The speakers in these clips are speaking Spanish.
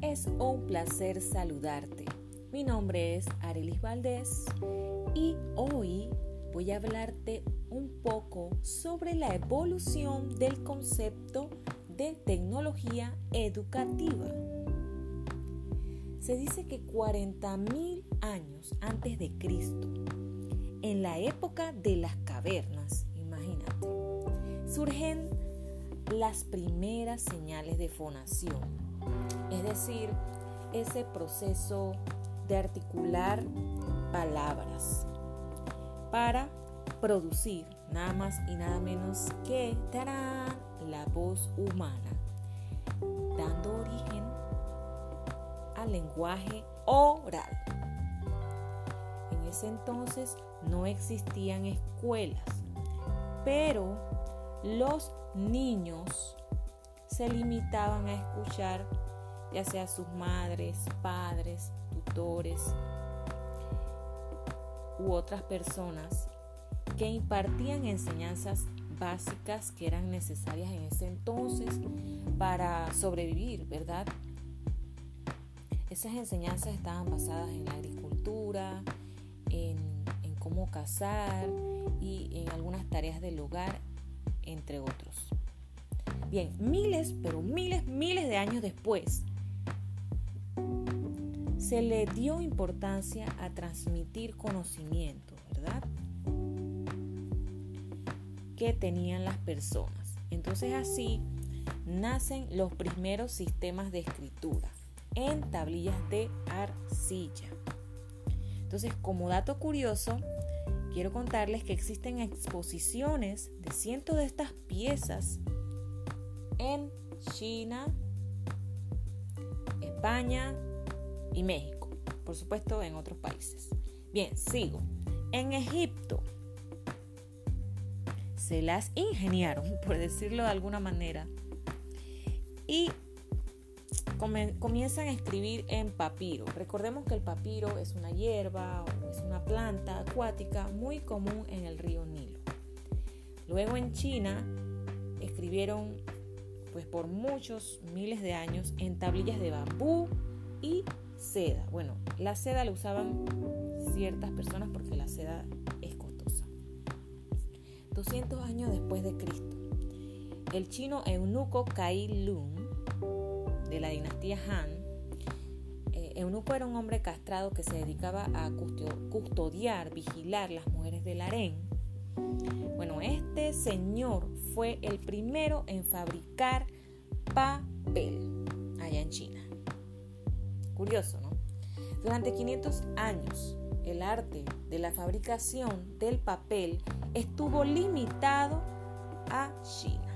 Es un placer saludarte. Mi nombre es Arelis Valdés y hoy voy a hablarte un poco sobre la evolución del concepto de tecnología educativa. Se dice que 40.000 años antes de Cristo, en la época de las cavernas, imagínate, surgen las primeras señales de fonación, es decir, ese proceso de articular palabras para producir nada más y nada menos que la voz humana, dando origen al lenguaje oral. En ese entonces no existían escuelas, pero los niños se limitaban a escuchar ya sea sus madres, padres, tutores u otras personas que impartían enseñanzas básicas que eran necesarias en ese entonces para sobrevivir, ¿verdad? Esas enseñanzas estaban basadas en la agricultura, en, en cómo cazar y en algunas tareas del hogar entre otros. Bien, miles, pero miles, miles de años después, se le dio importancia a transmitir conocimiento, ¿verdad? Que tenían las personas. Entonces así nacen los primeros sistemas de escritura en tablillas de arcilla. Entonces, como dato curioso, quiero contarles que existen exposiciones de cientos de estas piezas en China, España México. Por supuesto, en otros países. Bien, sigo. En Egipto se las ingeniaron, por decirlo de alguna manera, y comienzan a escribir en papiro. Recordemos que el papiro es una hierba es una planta acuática muy común en el río Nilo. Luego en China escribieron pues por muchos miles de años en tablillas de bambú y seda. Bueno, la seda la usaban ciertas personas porque la seda es costosa. 200 años después de Cristo, el chino eunuco Kai Lung de la dinastía Han. Eh, eunuco era un hombre castrado que se dedicaba a custodiar, vigilar las mujeres del harén. Bueno, este señor fue el primero en fabricar papel allá en China. Curioso, ¿no? Durante 500 años, el arte de la fabricación del papel estuvo limitado a China.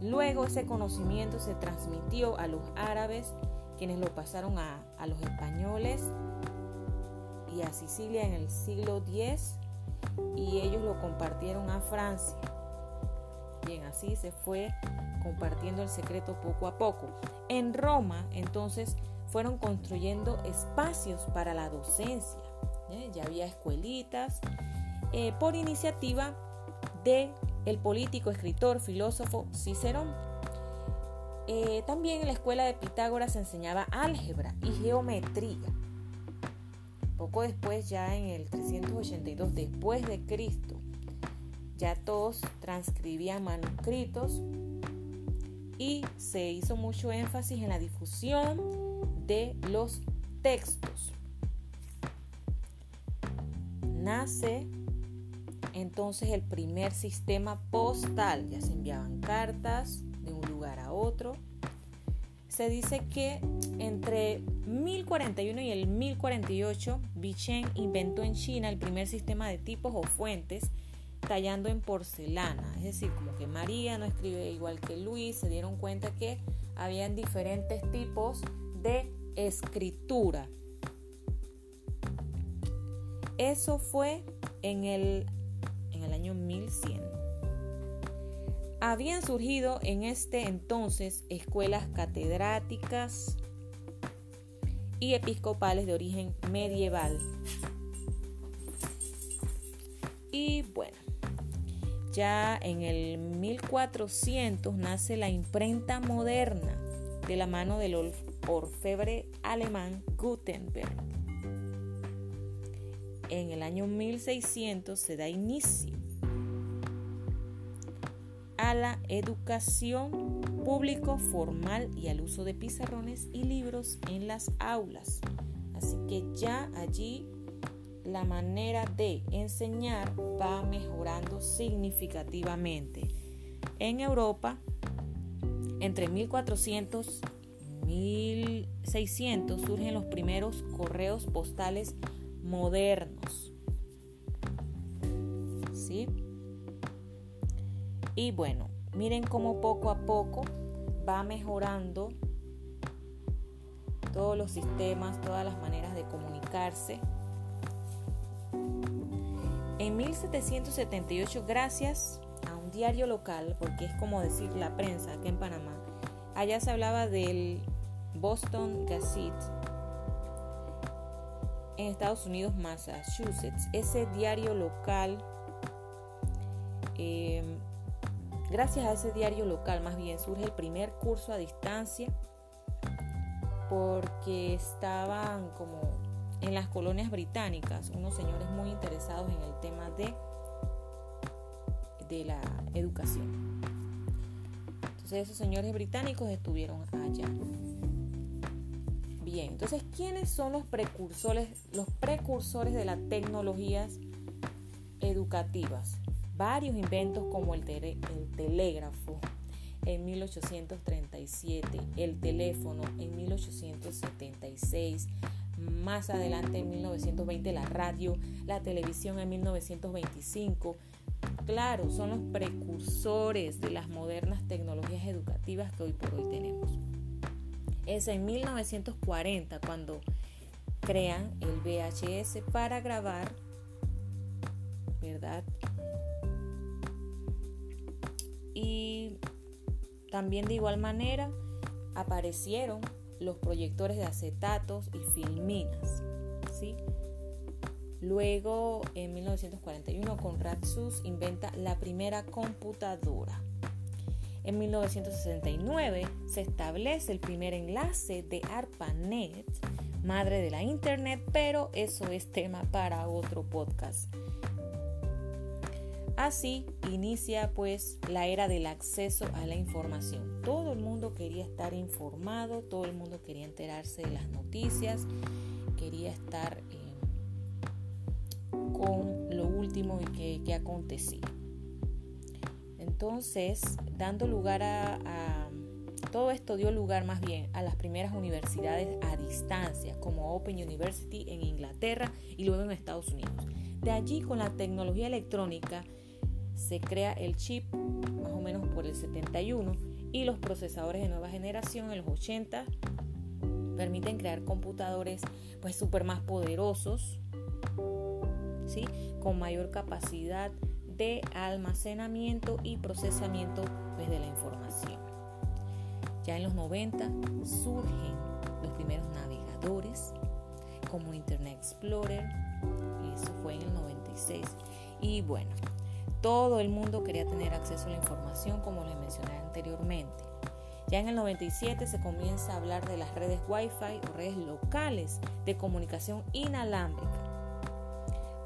Luego ese conocimiento se transmitió a los árabes, quienes lo pasaron a, los españoles y a Sicilia en el siglo X y ellos lo compartieron a Francia. Bien, así se fue compartiendo el secreto poco a poco. En Roma, entonces, fueron construyendo espacios para la docencia. ¿eh? Ya había escuelitas eh, por iniciativa de el político, escritor, filósofo Cicerón. Eh, también en la escuela de Pitágoras se enseñaba álgebra y geometría. Poco después, ya en el 382 después de Cristo, ya todos transcribían manuscritos y se hizo mucho énfasis en la difusión de los textos. Nace entonces el primer sistema postal. Ya se enviaban cartas de un lugar a otro. Se dice que entre 1041 y el 1048, Bichen inventó en China el primer sistema de tipos o fuentes tallando en porcelana. Es decir, como que María no escribe igual que Luis, se dieron cuenta que habían diferentes tipos de escritura. Eso fue en el el año 1100. Habían surgido en este entonces escuelas catedráticas y episcopales de origen medieval. Y bueno, ya en el 1400 nace la imprenta moderna, de la mano del orfebre alemán Gutenberg. En el año 1600 se da inicio a la educación público formal y al uso de pizarrones y libros en las aulas. Así que ya allí la manera de enseñar va mejorando significativamente. En Europa, entre 1400 y 1600 surgen los primeros correos postales modernos. ¿Sí? Y bueno, miren cómo poco a poco va mejorando todos los sistemas, todas las maneras de comunicarse. En 1778, gracias diario local, porque es como decir la prensa aquí en Panamá, allá se hablaba del Boston Gazette en Estados Unidos, Massachusetts. Ese diario local, em, gracias a ese diario local, más bien surge el primer curso a distancia porque estaban como en las colonias británicas unos señores muy interesados en el tema de, de la educación. Entonces esos señores británicos estuvieron allá. Bien, entonces ¿quiénes son los precursores, los precursores de las tecnologías educativas? Varios inventos como el, el telégrafo, en 1837, el teléfono en 1876, más adelante en 1920 la radio, la televisión en 1925. Claro, son los precursores de las modernas tecnologías educativas que hoy por hoy tenemos. Es en 1940 cuando crean el VHS para grabar, ¿verdad? Y también de igual manera aparecieron los proyectores de acetatos y filminas. ¿sí? Luego, en 1941, Conrad Suss inventa la primera computadora. En 1969 se establece el primer enlace de ARPANET, madre de la Internet, pero eso es tema para otro podcast. Así inicia pues la era del acceso a la información. Todo el mundo quería estar informado, todo el mundo quería enterarse de las noticias, quería estar eh, lo último que, que, acontecía. Entonces, dando lugar a, a todo esto dio lugar más bien a las primeras universidades a distancia, como Open University en Inglaterra y luego en Estados Unidos. De allí, con la tecnología electrónica, se crea el chip más o menos por el 71 y los procesadores de nueva generación en los 80 permiten crear computadores pues súper más poderosos, con mayor capacidad de almacenamiento y procesamiento pues, de la información. Ya en los 90 surgen los primeros navegadores como Internet Explorer, y eso fue en el 96. Y bueno, todo el mundo quería tener acceso a la información, como les mencioné anteriormente. Ya en el 97 se comienza a hablar de las redes Wi-Fi o redes locales de comunicación inalámbrica.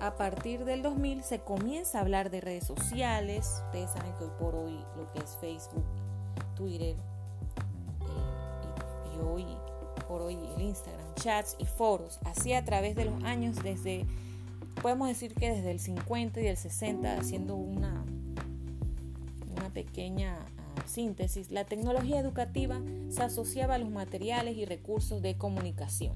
A partir del 2000 se comienza a hablar de redes sociales. Ustedes saben que hoy por hoy lo que es Facebook, Twitter eh, y, hoy por hoy el Instagram, chats y foros, así a través de los años desde podemos decir que desde el 50 y el 60, haciendo una, una pequeña ah, síntesis, la tecnología educativa se asociaba a los materiales y recursos de comunicación.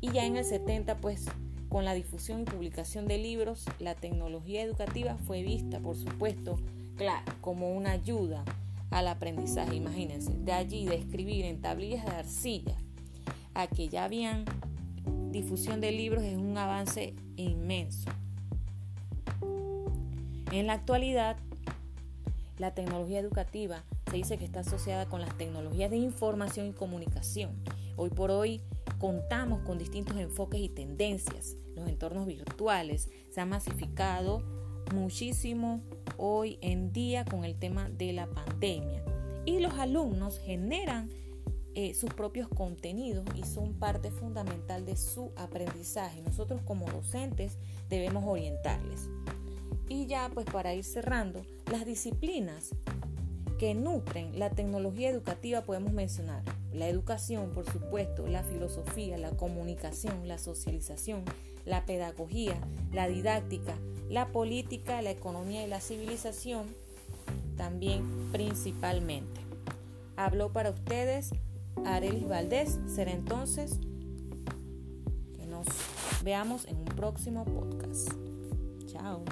Y ya en el 70, pues con la difusión y publicación de libros, la tecnología educativa fue vista, por supuesto, claro, como una ayuda al aprendizaje. Imagínense, de allí de escribir en tablillas de arcilla a que ya habían difusión de libros es un avance inmenso. En la actualidad, la tecnología educativa se dice que está asociada con las tecnologías de información y comunicación. Hoy por hoy contamos con distintos enfoques y tendencias. Los entornos virtuales se han masificado muchísimo hoy en día con el tema de la pandemia y los alumnos generan eh, sus propios contenidos y son parte fundamental de su aprendizaje. Nosotros como docentes debemos orientarles. Y ya pues para ir cerrando, las disciplinas que nutren la tecnología educativa podemos mencionar la educación, por supuesto, la filosofía, la comunicación, la socialización, la pedagogía, la didáctica, la política, la economía y la civilización, también principalmente. Habló para ustedes Arelis Valdés. Será entonces que nos veamos en un próximo podcast. Chao.